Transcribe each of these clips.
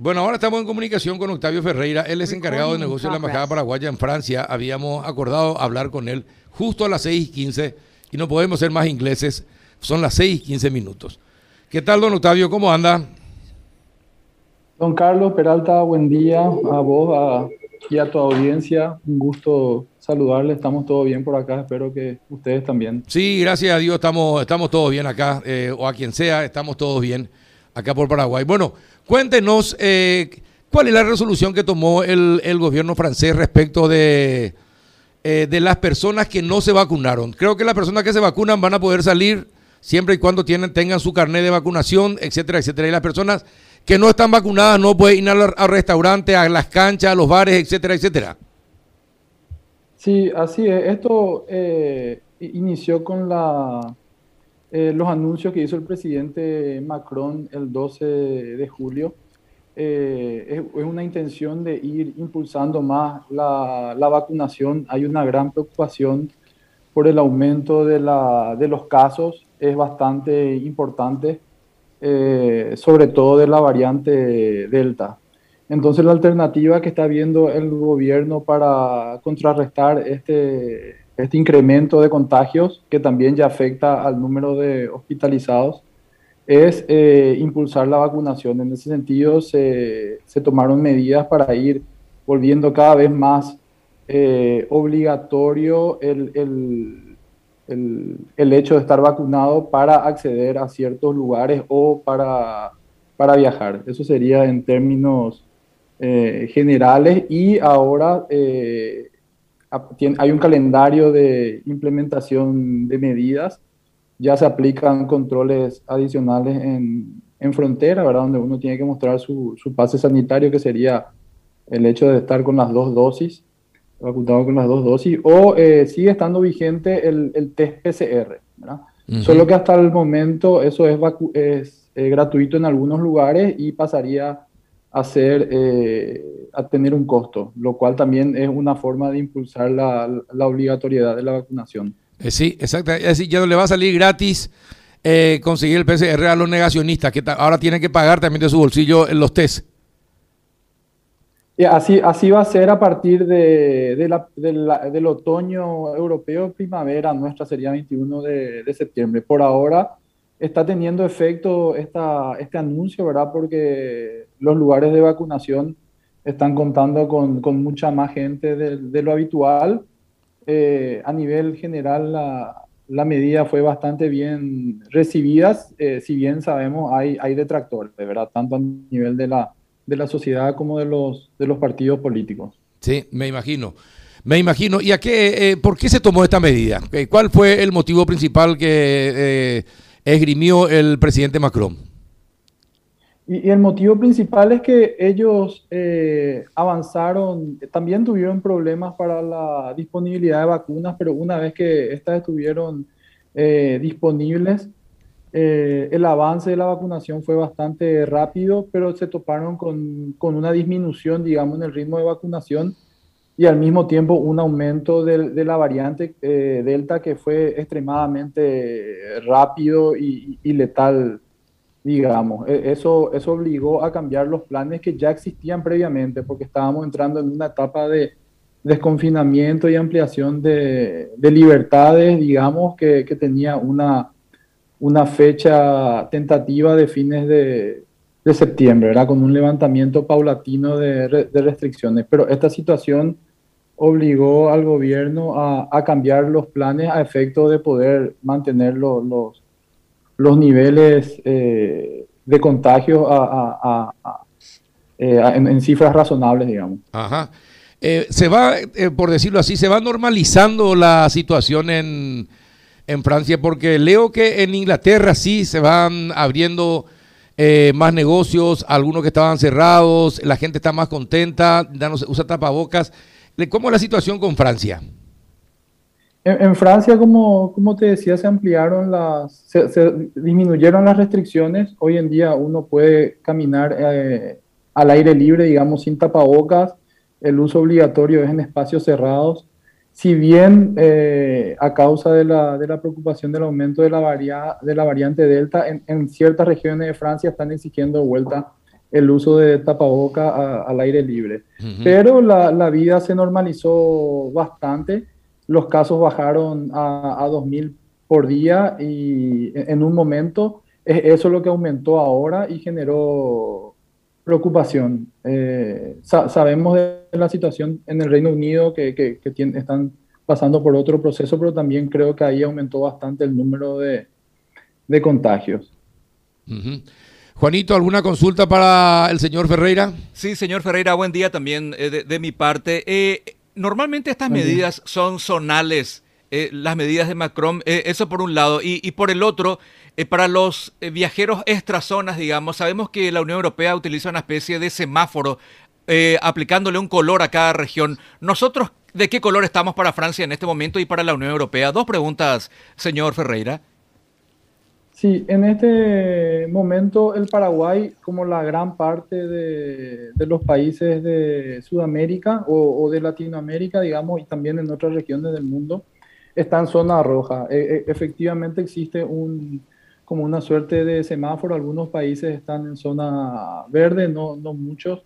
Bueno, ahora estamos en comunicación con Octavio Ferreira. Él es encargado de negocio de la Embajada Paraguaya en Francia. Habíamos acordado hablar con él justo a las 6 y 15 y no podemos ser más ingleses. Son las 6 y 15 minutos. ¿Qué tal, don Octavio? ¿Cómo anda? Don Carlos Peralta, buen día a vos a, y a tu audiencia. Un gusto saludarle. Estamos todos bien por acá. Espero que ustedes también. Sí, gracias a Dios estamos, estamos todos bien acá, eh, o a quien sea, estamos todos bien acá por Paraguay. Bueno, cuéntenos eh, cuál es la resolución que tomó el, el gobierno francés respecto de, eh, de las personas que no se vacunaron. Creo que las personas que se vacunan van a poder salir siempre y cuando tienen, tengan su carnet de vacunación, etcétera, etcétera. Y las personas que no están vacunadas no pueden ir al, al restaurante, a las canchas, a los bares, etcétera, etcétera. Sí, así es. Esto eh, inició con la, eh, los anuncios que hizo el presidente Macron el 12 de julio. Eh, es, es, una intención de ir impulsando más la, la, vacunación. Hay una gran preocupación por el aumento de, la, de los casos. Es bastante importante, eh, sobre todo de la variante Delta. Entonces la alternativa que está viendo el gobierno para contrarrestar este, este incremento de contagios, que también ya afecta al número de hospitalizados, es eh, impulsar la vacunación. En ese sentido se, se, tomaron medidas para ir volviendo cada vez más eh, obligatorio el, el, el, el, hecho de estar vacunado para acceder a ciertos lugares o para, para viajar. Eso sería en términos eh, generales y ahora eh, hay un calendario de implementación de medidas, ya se aplican controles adicionales en, en frontera, ¿verdad? Donde uno tiene que mostrar su, su, pase sanitario, que sería el hecho de estar con las dos dosis, vacunado con las dos dosis, o eh, sigue estando vigente el, el test PCR, ¿verdad? Uh -huh. Solo que hasta el momento eso es, es eh, gratuito en algunos lugares y pasaría a, ser, eh, a tener un costo, lo cual también es una forma de impulsar la, la obligatoriedad de la vacunación. Eh, sí, exacto. Es decir, ya no le va a salir gratis eh, conseguir el PCR a los negacionistas, que ahora tienen que pagar también de su bolsillo los test. Y así, así va a ser a partir de, de la, de la, del otoño europeo, primavera nuestra sería 21 de, de septiembre. Por ahora está teniendo efecto esta, este anuncio, ¿verdad? Porque los lugares de vacunación están contando con, con mucha más gente de, lo habitual. Eh, a nivel general, la, medida fue bastante bien recibida, eh, si bien sabemos hay, hay detractores, ¿verdad? Tanto a nivel de la, de la sociedad como de los, de los partidos políticos. Sí, me imagino. Me imagino. ¿Y a qué, eh, por qué se tomó esta medida? ¿Cuál fue el motivo principal que eh, esgrimió el presidente Macron? Y, el motivo principal es que ellos eh, avanzaron, también tuvieron problemas para la disponibilidad de vacunas, pero una vez que estas estuvieron eh, disponibles, eh, el avance de la vacunación fue bastante rápido, pero se toparon con, con, una disminución, digamos, en el ritmo de vacunación y al mismo tiempo un aumento de, de la variante eh, Delta que fue extremadamente rápido y, y, letal, digamos. E, eso, eso obligó a cambiar los planes que ya existían previamente, porque estábamos entrando en una etapa de desconfinamiento y ampliación de, de libertades, digamos, que, que tenía una una fecha tentativa de fines de, de septiembre, ¿verdad? con un levantamiento paulatino de, de, restricciones. Pero esta situación obligó al gobierno a, cambiar los planes a efecto de poder mantener los, los, los niveles eh, de contagio a, eh, en, cifras razonables, digamos. Ajá. Eh, se va, eh, por decirlo así, se va normalizando la situación en en Francia, porque leo que en Inglaterra sí se van abriendo más negocios, algunos que estaban cerrados, la gente está más contenta, usa tapabocas. ¿Cómo es la situación con Francia? En, Francia, como, te decía, se ampliaron las, se, disminuyeron las restricciones. Hoy en día uno puede caminar eh, al aire libre, digamos, sin tapabocas. El uso obligatorio es en espacios cerrados si bien eh, a causa de la, de la, preocupación del aumento de la, varia, de la variante Delta, en, en, ciertas regiones de Francia están exigiendo vuelta el uso de tapaboca al aire libre. Pero la, la, vida se normalizó bastante, los casos bajaron a, a 2.000 por día y en un momento eso es lo que aumentó ahora y generó preocupación. Eh, sabemos de la situación en el Reino Unido que, que, están pasando por otro proceso, pero también creo que ahí aumentó bastante el número de, de contagios. Juanito, ¿alguna consulta para el señor Ferreira? Sí, señor Ferreira, buen día también eh, de, mi parte. Eh, normalmente estas medidas son zonales, eh, las medidas de Macron, eso por un lado, y, por el otro, para los viajeros extrazonas, digamos, sabemos que la Unión Europea utiliza una especie de semáforo aplicándole un color a cada región. Nosotros, ¿de qué color estamos para Francia en este momento y para la Unión Europea? Dos preguntas, señor Ferreira. Sí, en este momento el Paraguay, como la gran parte de, los países de Sudamérica o, de Latinoamérica, digamos, y también en otras regiones del mundo, está en zona roja. E, e, efectivamente existe un, como una suerte de semáforo. Algunos países están en zona verde, no, no muchos.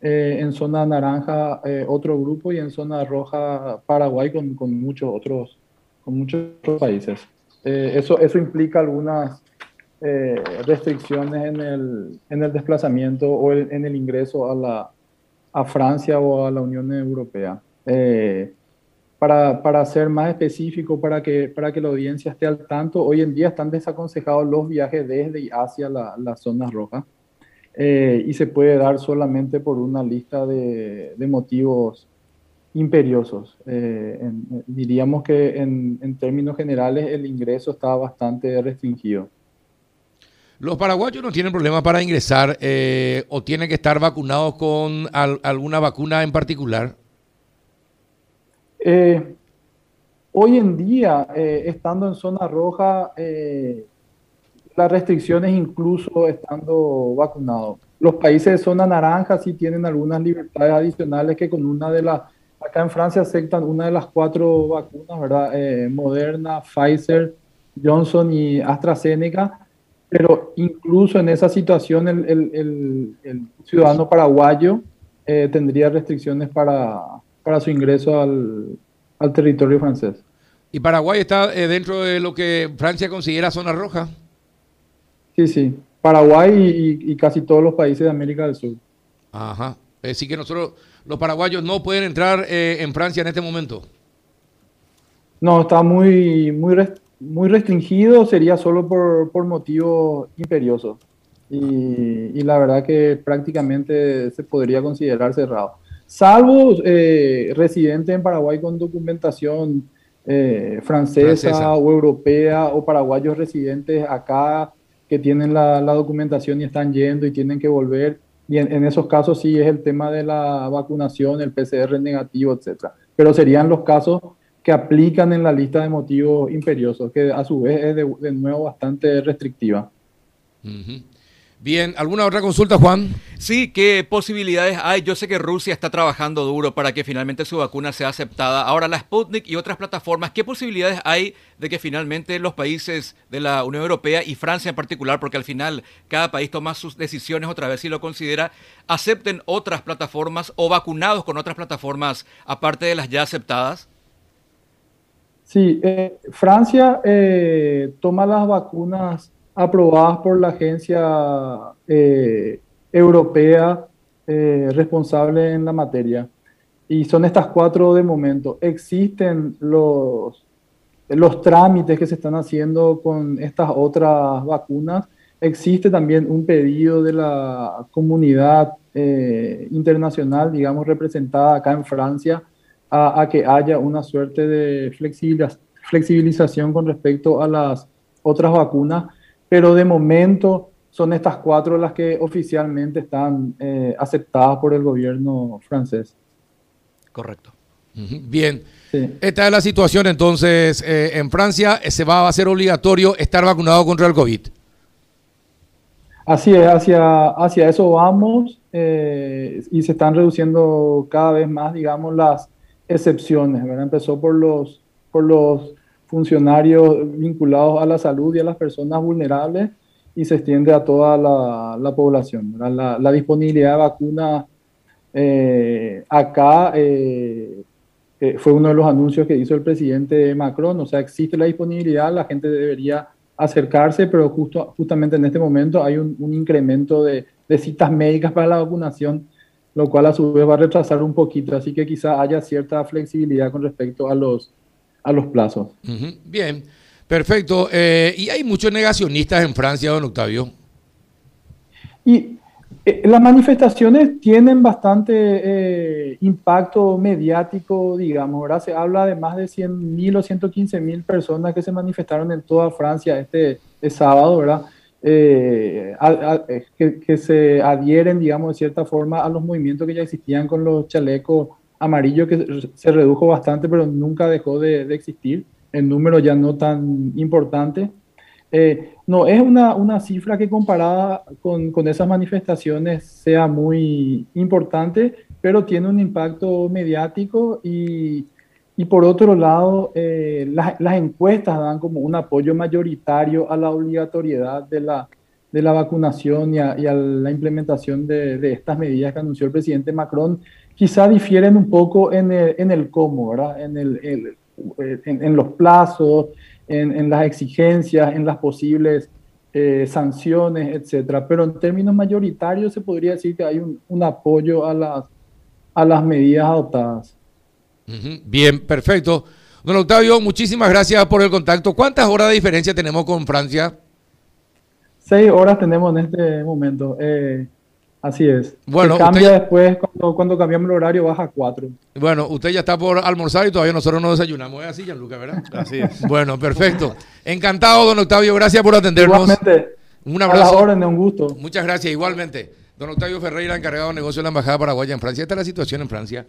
Eh, en zona naranja eh, otro grupo y en zona roja Paraguay con, con muchos otros con muchos otros países. Eh, eso, eso implica algunas eh, restricciones en el, en el desplazamiento o en el ingreso a, la, a Francia o a la Unión Europea. Eh, para, para, ser más específico, para que, para que la audiencia esté al tanto, hoy en día están desaconsejados los viajes desde y hacia la, la zona roja y se puede dar solamente por una lista de, de motivos imperiosos. Eh, diríamos que en, términos generales el ingreso está bastante restringido. ¿Los paraguayos no tienen problema para ingresar eh, o tienen que estar vacunados con alguna vacuna en particular? Eh, hoy en día, estando en zona roja, las restricciones incluso estando vacunados. Los países de zona naranja sí tienen algunas libertades adicionales que con una de las Acá en Francia aceptan una de las cuatro vacunas, ¿verdad? Eh, Moderna, Pfizer, Johnson y AstraZeneca, pero incluso en esa situación el, ciudadano paraguayo eh, tendría restricciones para, para su ingreso al, territorio francés. ¿Y Paraguay está eh, dentro de lo que Francia considera zona roja? Sí, sí. Paraguay y, y casi todos los países de América del Sur. Ajá. Así que nosotros los paraguayos no pueden entrar eh, en Francia en este momento. No, está muy, muy, muy restringido, sería solo por, por motivos imperiosos. Y, la verdad que prácticamente se podría considerar cerrado. Salvo eh, residentes en Paraguay con documentación eh, francesa, o europea o paraguayos residentes acá que tienen la, la documentación y están yendo y tienen que volver y en, esos casos sí es el tema de la vacunación, el PCR negativo, etcétera. Pero serían los casos que aplican en la lista de motivos imperiosos, que a su vez es de, nuevo bastante restrictiva. Bien, ¿alguna otra consulta, Juan? Sí, ¿qué posibilidades hay? Yo sé que Rusia está trabajando duro para que finalmente su vacuna sea aceptada. Ahora, la Sputnik y otras plataformas, ¿qué posibilidades hay de que finalmente los países de la Unión Europea y Francia en particular, porque al final cada país toma sus decisiones otra vez si lo considera, acepten otras plataformas o vacunados con otras plataformas aparte de las ya aceptadas? Sí, eh, Francia eh, toma las vacunas aprobadas por la agencia eh, europea eh, responsable en la materia. Y son estas cuatro de momento. Existen los, los trámites que se están haciendo con estas otras vacunas. Existe también un pedido de la comunidad eh, internacional, digamos, representada acá en Francia, a, a que haya una suerte de flexibilización con respecto a las otras vacunas pero de momento son estas cuatro las que oficialmente están eh, aceptadas por el gobierno francés. Correcto. Bien. Esta es la situación entonces eh, en Francia. Se va a hacer obligatorio estar vacunado contra el COVID. Así es, hacia, hacia eso vamos eh, y se están reduciendo cada vez más, digamos, las excepciones. ¿verdad? Empezó por los, por los funcionarios vinculados a la salud y a las personas vulnerables y se extiende a toda la, población. La, disponibilidad de vacunas eh, acá eh, eh, fue uno de los anuncios que hizo el presidente Macron, o sea, existe la disponibilidad, la gente debería acercarse, pero justo, justamente en este momento hay un, incremento de, citas médicas para la vacunación, lo cual a su vez va a retrasar un poquito, así que quizá haya cierta flexibilidad con respecto a los, a los plazos. Bien. Perfecto. Eh, y hay muchos negacionistas en Francia, don Octavio. Y eh, las manifestaciones tienen bastante eh, impacto mediático, digamos, ¿verdad? Se habla de más de 100.000 o 115.000 personas que se manifestaron en toda Francia este, este sábado, ¿verdad? que, se adhieren, digamos, de cierta forma a los movimientos que ya existían con los chalecos amarillos, que se redujo bastante, pero nunca dejó de, de existir en número ya no tan importante. Eh, no, es una, una, cifra que comparada con, con, esas manifestaciones sea muy importante, pero tiene un impacto mediático y, y por otro lado, eh, las encuestas dan como un apoyo mayoritario a la obligatoriedad de la, de la vacunación y a, y a la implementación de, de, estas medidas que anunció el presidente Macron. Quizá difieren un poco en el, en el cómo, ¿verdad? En el, el eh, en, los plazos, en, las exigencias, en las posibles eh, sanciones, etcétera. Pero en términos mayoritarios se podría decir que hay un, apoyo a las, a las medidas adoptadas. Bien, perfecto. Don Octavio, muchísimas gracias por el contacto. ¿Cuántas horas de diferencia tenemos con Francia? Seis horas tenemos en este momento. Eh, Así es. Bueno, cambia después, cuando, cambiamos el horario, baja a cuatro. Bueno, usted ya está por almorzar y todavía nosotros no desayunamos. Es así, Gianluca, ¿verdad? Así es. Bueno, perfecto. Encantado, don Octavio. Gracias por atendernos. Igualmente. Un abrazo. A la un gusto. Muchas gracias, igualmente. Don Octavio Ferreira, encargado de negocio de la Embajada Paraguaya en Francia. Esta es la situación en Francia.